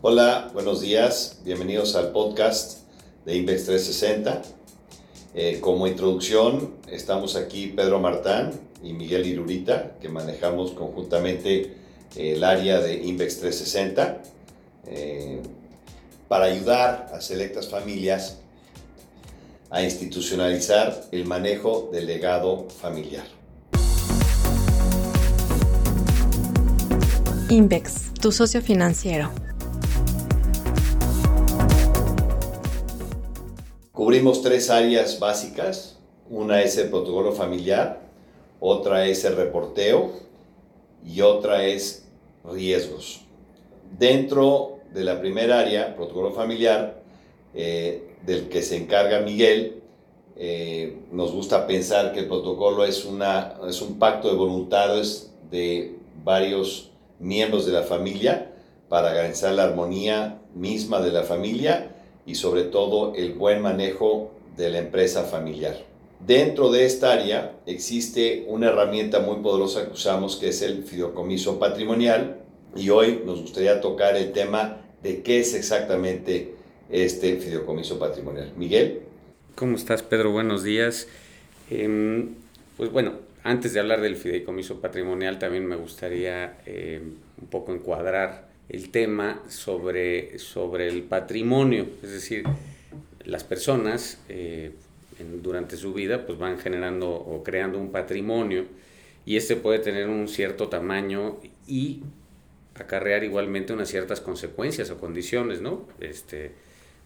Hola, buenos días, bienvenidos al podcast de Invex 360. Eh, como introducción, estamos aquí Pedro Martán y Miguel Irurita, que manejamos conjuntamente el área de Invex 360 eh, para ayudar a selectas familias a institucionalizar el manejo del legado familiar. Invex, tu socio financiero. Cubrimos tres áreas básicas. Una es el protocolo familiar, otra es el reporteo y otra es riesgos. Dentro de la primera área, protocolo familiar, eh, del que se encarga Miguel, eh, nos gusta pensar que el protocolo es, una, es un pacto de voluntades de varios miembros de la familia para garantizar la armonía misma de la familia y sobre todo el buen manejo de la empresa familiar. Dentro de esta área existe una herramienta muy poderosa que usamos que es el fideicomiso patrimonial y hoy nos gustaría tocar el tema de qué es exactamente este fideicomiso patrimonial. Miguel. ¿Cómo estás, Pedro? Buenos días. Em, pues bueno, antes de hablar del fideicomiso patrimonial, también me gustaría em, un poco encuadrar el tema sobre, sobre el patrimonio, es decir, las personas eh, durante su vida pues van generando o creando un patrimonio y este puede tener un cierto tamaño y acarrear igualmente unas ciertas consecuencias o condiciones, ¿no? Este,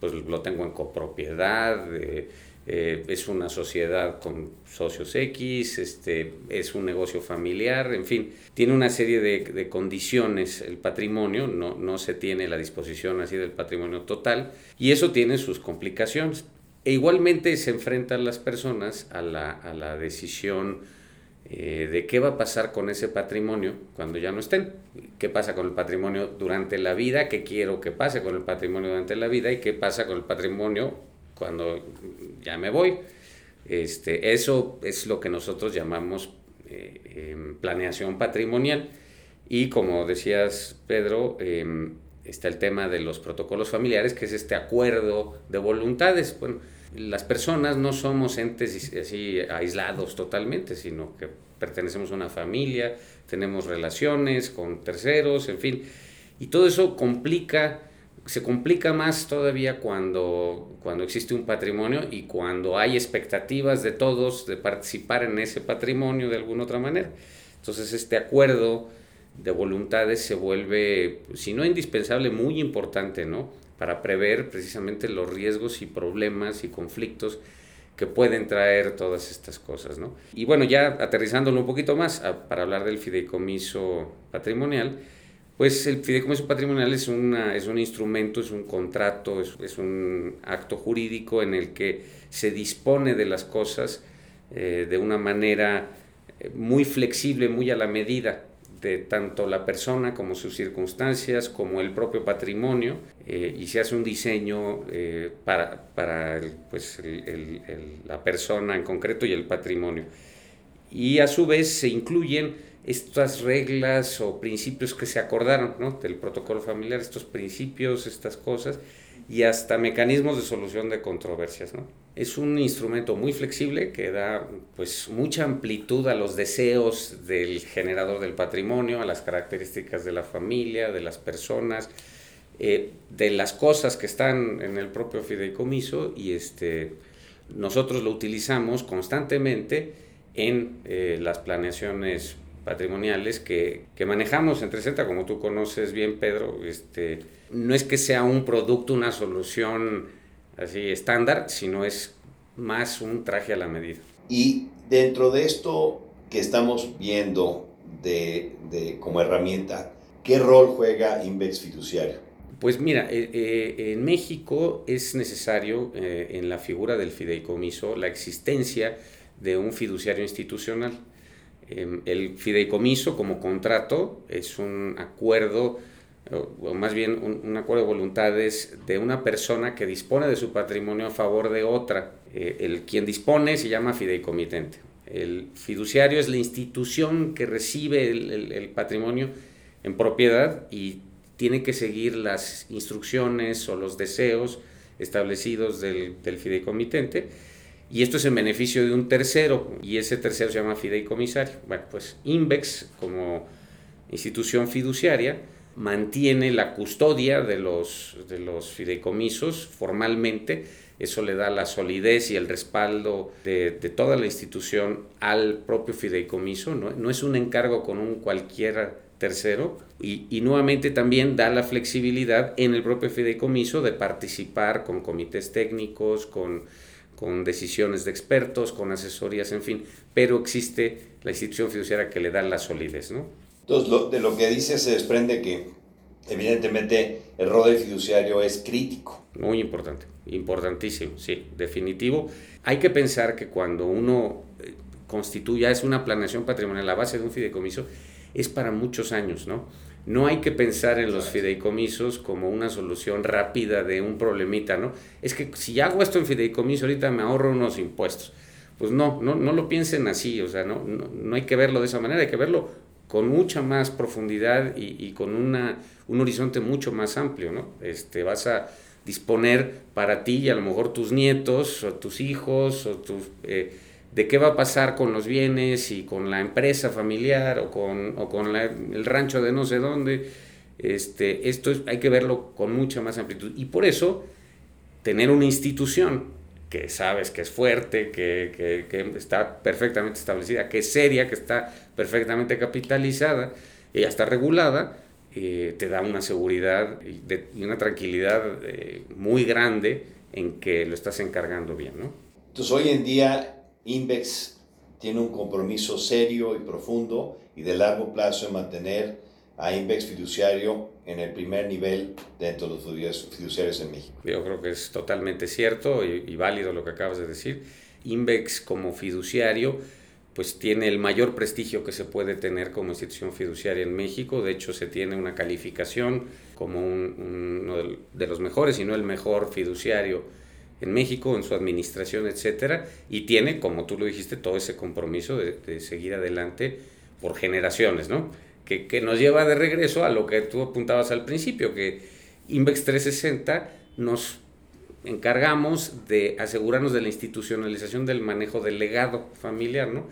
pues lo tengo en copropiedad, eh, eh, es una sociedad con socios X, este, es un negocio familiar, en fin, tiene una serie de, de condiciones el patrimonio, no, no, se tiene la disposición así del patrimonio total y eso tiene sus complicaciones. E igualmente se enfrentan las personas a la, a la decisión eh, de qué va a pasar con ese patrimonio cuando ya no estén, qué pasa con el patrimonio durante la vida, qué quiero que pase con el patrimonio durante la vida y qué pasa con el patrimonio cuando ya me voy. Este, eso es lo que nosotros llamamos eh, em, planeación patrimonial y como decías Pedro, em, está el tema de los protocolos familiares, que es este acuerdo de voluntades. Bueno, las personas no somos entes así aislados totalmente, sino que pertenecemos a una familia, tenemos relaciones con terceros, en fin. Y todo eso complica, se complica más todavía cuando, cuando existe un patrimonio y cuando hay expectativas de todos de participar en ese patrimonio de alguna otra manera. Entonces este acuerdo de voluntades se vuelve, si no indispensable, muy importante, ¿no? para prever precisamente los riesgos y problemas y conflictos que pueden traer todas estas cosas. ¿no? Y bueno, ya aterrizándolo un poquito más para hablar del fideicomiso patrimonial, pues el fideicomiso patrimonial es, una, es un instrumento, es un contrato, es, es un acto jurídico en el que se dispone de las cosas eh, de una manera eh, muy flexible, muy a la medida de tanto la persona como sus circunstancias, como el propio patrimonio, eh, y se hace un diseño para, para pues, la persona en concreto y el patrimonio. Y a su vez se incluyen estas reglas o principios que se acordaron ¿no? del protocolo familiar, estos principios, estas cosas, y hasta mecanismos de solución de controversias. ¿no? Es un instrumento muy flexible que da pues, mucha amplitud a los deseos del generador del patrimonio, a las características de la familia, de las personas, eh, de las cosas que están en el propio fideicomiso y este, nosotros lo utilizamos constantemente en eh, las planeaciones patrimoniales que, que manejamos en 360, como tú conoces bien, Pedro, este, no es que sea un producto, una solución así estándar, sino es más un traje a la medida. Y dentro de esto que estamos viendo de, de como herramienta, ¿qué rol juega Invex Fiduciario? Pues mira, eh, eh, en México es necesario eh, en la figura del fideicomiso la existencia de un fiduciario institucional. Em, el fideicomiso como contrato es un acuerdo, o más bien un, acuerdo de voluntades de una persona que dispone de su patrimonio a favor de otra. Eh, el quien dispone se llama fideicomitente. El fiduciario es la institución que recibe el, patrimonio en propiedad y tiene que seguir las instrucciones o los deseos establecidos del, del fideicomitente y esto es en beneficio de un tercero y ese tercero se llama fideicomisario. Bueno, pues INVEX como institución fiduciaria mantiene la custodia de los, de los fideicomisos formalmente, eso le da la solidez y el respaldo de, de toda la institución al propio fideicomiso, ¿no? no es un encargo con un cualquier tercero y, y, nuevamente también da la flexibilidad en el propio fideicomiso de participar con comités técnicos, con, con decisiones de expertos, con asesorías, en fin, pero existe la institución fiduciaria que le da la solidez, ¿no? Entonces, lo, de lo que dice se desprende que evidentemente el rol del fiduciario es crítico. Muy importante, importantísimo, sí, definitivo. Hay que pensar que cuando uno eh, constituya, es una planeación patrimonial, la base de un fideicomiso, es para muchos años, ¿no? No hay que pensar en los fideicomisos como una solución rápida de un problemita, ¿no? Es que si hago esto en fideicomiso, ahorita me ahorro unos impuestos. Pues no, no, no lo piensen así, o sea, no, no, no hay que verlo de esa manera, hay que verlo con mucha más profundidad y, y con una, un horizonte mucho más amplio, ¿no? Este, vas a disponer para ti y a lo mejor tus nietos o tus hijos o tus... Eh, de qué va a pasar con los bienes y con la empresa familiar o con, o con el rancho de no sé dónde. Este, esto es, hay que verlo con mucha más amplitud. Y por eso, tener una institución que sabes que es fuerte, que, que, que está perfectamente establecida, que es seria, que está perfectamente capitalizada y ya está regulada, eh, te da una seguridad y una tranquilidad eh, muy grande en que lo estás encargando bien. ¿no? Entonces, hoy en día INVEX tiene un compromiso serio y profundo y de largo plazo en mantener a INVEX fiduciario en el primer nivel dentro de los fiduciarios en México. Yo creo que es totalmente cierto y, y válido lo que acabas de decir. INVEX como fiduciario pues tiene el mayor prestigio que se puede tener como institución fiduciaria en México. De hecho, se tiene una calificación como un, uno de los mejores, y no el mejor fiduciario en México, en su administración, etcétera, y tiene, como tú lo dijiste, todo ese compromiso de, seguir adelante por generaciones, ¿no? Que, que, nos lleva de regreso a lo que tú apuntabas al principio, que Invex 360 nos encargamos de asegurarnos de la institucionalización del manejo del legado familiar, ¿no?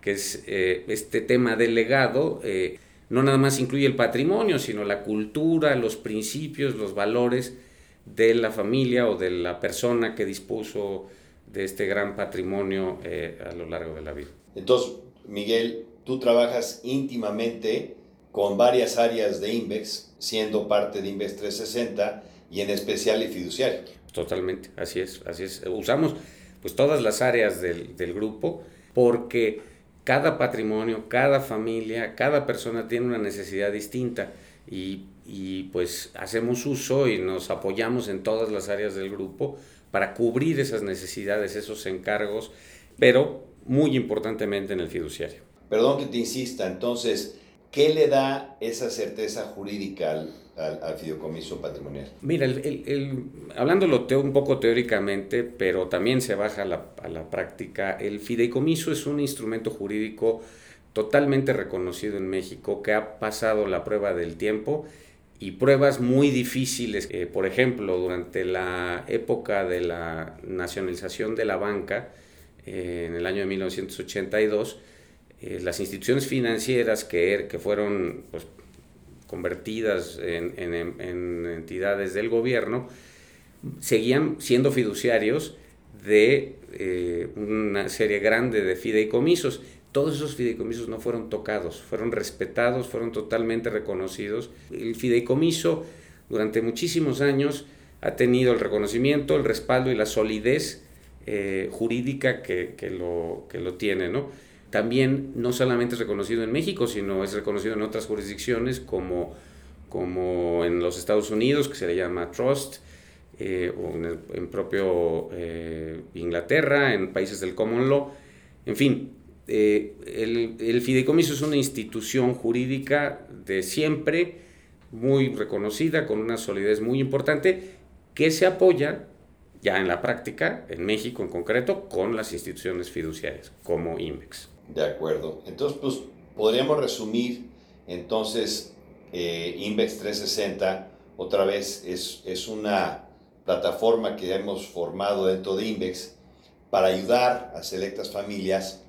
Que es eh, este tema del legado. Eh, no nada más incluye el patrimonio, sino la cultura, los principios, los valores, de la familia o de la persona que dispuso de este gran patrimonio eh, a lo largo de la vida. Entonces, Miguel, tú trabajas íntimamente con varias áreas de INVEX, siendo parte de INVEX 360 y en especial el fiduciario. Totalmente, así es, así es. Usamos pues todas las áreas del, del grupo porque cada patrimonio, cada familia, cada persona tiene una necesidad distinta y, y, pues hacemos uso y nos apoyamos en todas las áreas del grupo para cubrir esas necesidades, esos encargos, pero muy importantemente en el fiduciario. Perdón que te insista, entonces, ¿qué le da esa certeza jurídica al, al, al fideicomiso patrimonial? Mira, el, el, el, hablándolo teo, un poco teóricamente, pero también se baja a la, a la práctica, el fideicomiso es un instrumento jurídico totalmente reconocido en México, que ha pasado la prueba del tiempo y pruebas muy difíciles. Eh, por ejemplo, durante la época de la nacionalización de la banca, eh, en el año de 1982, eh, las instituciones financieras que, er, que fueron pues, convertidas en, en, en, entidades del gobierno, seguían siendo fiduciarios de una serie grande de fideicomisos todos esos fideicomisos no fueron tocados, fueron respetados, fueron totalmente reconocidos. El fideicomiso durante muchísimos años ha tenido el reconocimiento, el respaldo y la solidez eh, jurídica que, lo, que lo tiene, ¿no? También no solamente es reconocido en México, sino es reconocido en otras jurisdicciones como, como en los Estados Unidos, que se le llama Trust, eh, o en, el, propio eh, Inglaterra, en países del Common Law, en fin, eh, el, el, fideicomiso es una institución jurídica de siempre, muy reconocida, con una solidez muy importante, que se apoya ya en la práctica, en México en concreto, con las instituciones fiduciarias, como IMEX. De acuerdo. Entonces, pues podríamos resumir entonces eh, Invex 360 otra vez es, es una plataforma que hemos formado dentro de Invex para ayudar a selectas familias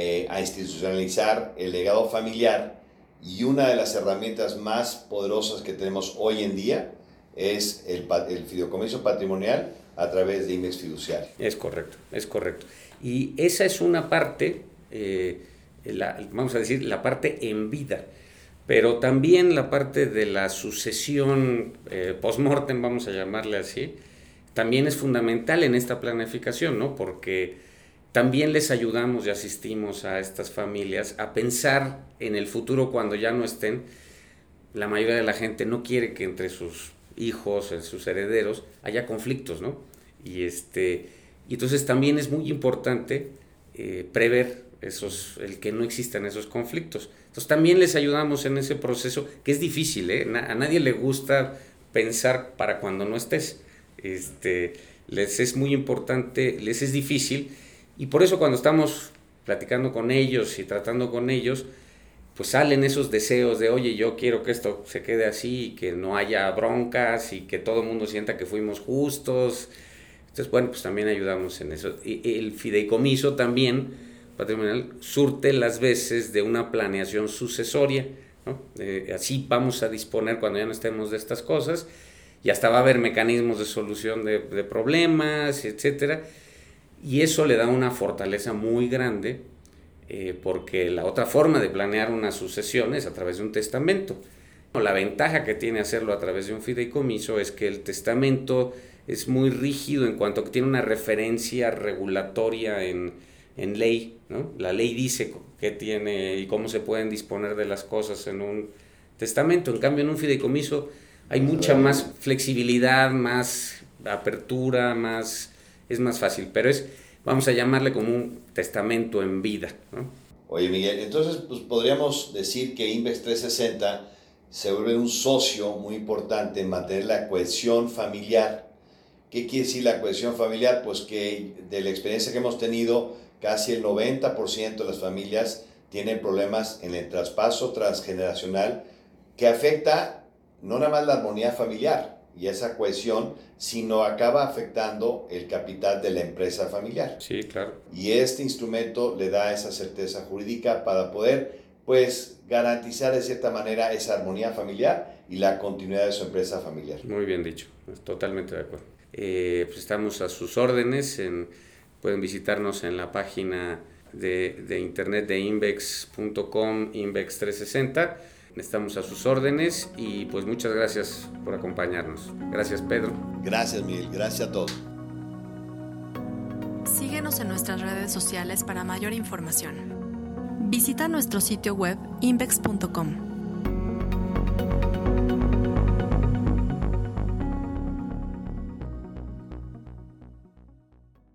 eh, a institucionalizar el legado familiar y una de las herramientas más poderosas que tenemos hoy en día es el, el fideicomiso patrimonial a través de Index Fiduciario. Es correcto, es correcto. Y esa es una parte, eh, vamos a decir, la parte en vida, pero también la parte de la sucesión eh, post-mortem, vamos a llamarle así, también es fundamental en esta planificación, ¿no? Porque también les ayudamos y asistimos a estas familias a pensar en el futuro cuando ya no estén. La mayoría de la gente no quiere que entre sus hijos, en sus herederos, haya conflictos, ¿no? Y, este, y entonces también es muy importante eh, prever esos, el que no existan esos conflictos. Entonces también les ayudamos en ese proceso, que es difícil, ¿eh? a nadie le gusta pensar para cuando no estés. Este, les es muy importante, les es difícil, y por eso cuando estamos platicando con ellos y tratando con ellos, pues salen esos deseos de, oye, yo quiero que esto se quede así, que no haya broncas y que todo el mundo sienta que fuimos justos. Entonces, bueno, pues también ayudamos en eso. Y el fideicomiso también, patrimonial, surte las veces de una planeación sucesoria. ¿no? así vamos a disponer cuando ya no estemos de estas cosas y hasta va a haber mecanismos de solución de, de problemas, etcétera. Y eso le da una fortaleza muy grande eh, porque la otra forma de planear una sucesión es a través de un testamento. La ventaja que tiene hacerlo a través de un fideicomiso es que el testamento es muy rígido en cuanto a que tiene una referencia regulatoria en, en ley. ¿no? La ley dice qué tiene y cómo se pueden disponer de las cosas en un testamento. En cambio, en un fideicomiso hay mucha más flexibilidad, más apertura, más es más fácil. Pero es vamos a llamarle como un testamento en vida. Oye, Miguel, entonces pues, podríamos decir que Invex 360 se vuelve un socio muy importante en mantener la cohesión familiar. ¿Qué quiere decir la cohesión familiar? Pues que de la experiencia que hemos tenido, casi el 90% de las familias tienen problemas en el traspaso transgeneracional que afecta no nada más la armonía familiar, y esa cohesión, sino acaba afectando el capital de la empresa familiar. Sí, claro. Y este instrumento le da esa certeza jurídica para poder, pues, garantizar de cierta manera esa armonía familiar y la continuidad de su empresa familiar. Muy bien dicho, totalmente de acuerdo. Eh, pues estamos a sus órdenes, en, pueden visitarnos en la página de, de internet de invex.com, invex360 Estamos a sus órdenes y pues muchas gracias por acompañarnos. Gracias Pedro. Gracias Miguel, gracias a todos. Síguenos en nuestras redes sociales para mayor información. Visita nuestro sitio web invex.com.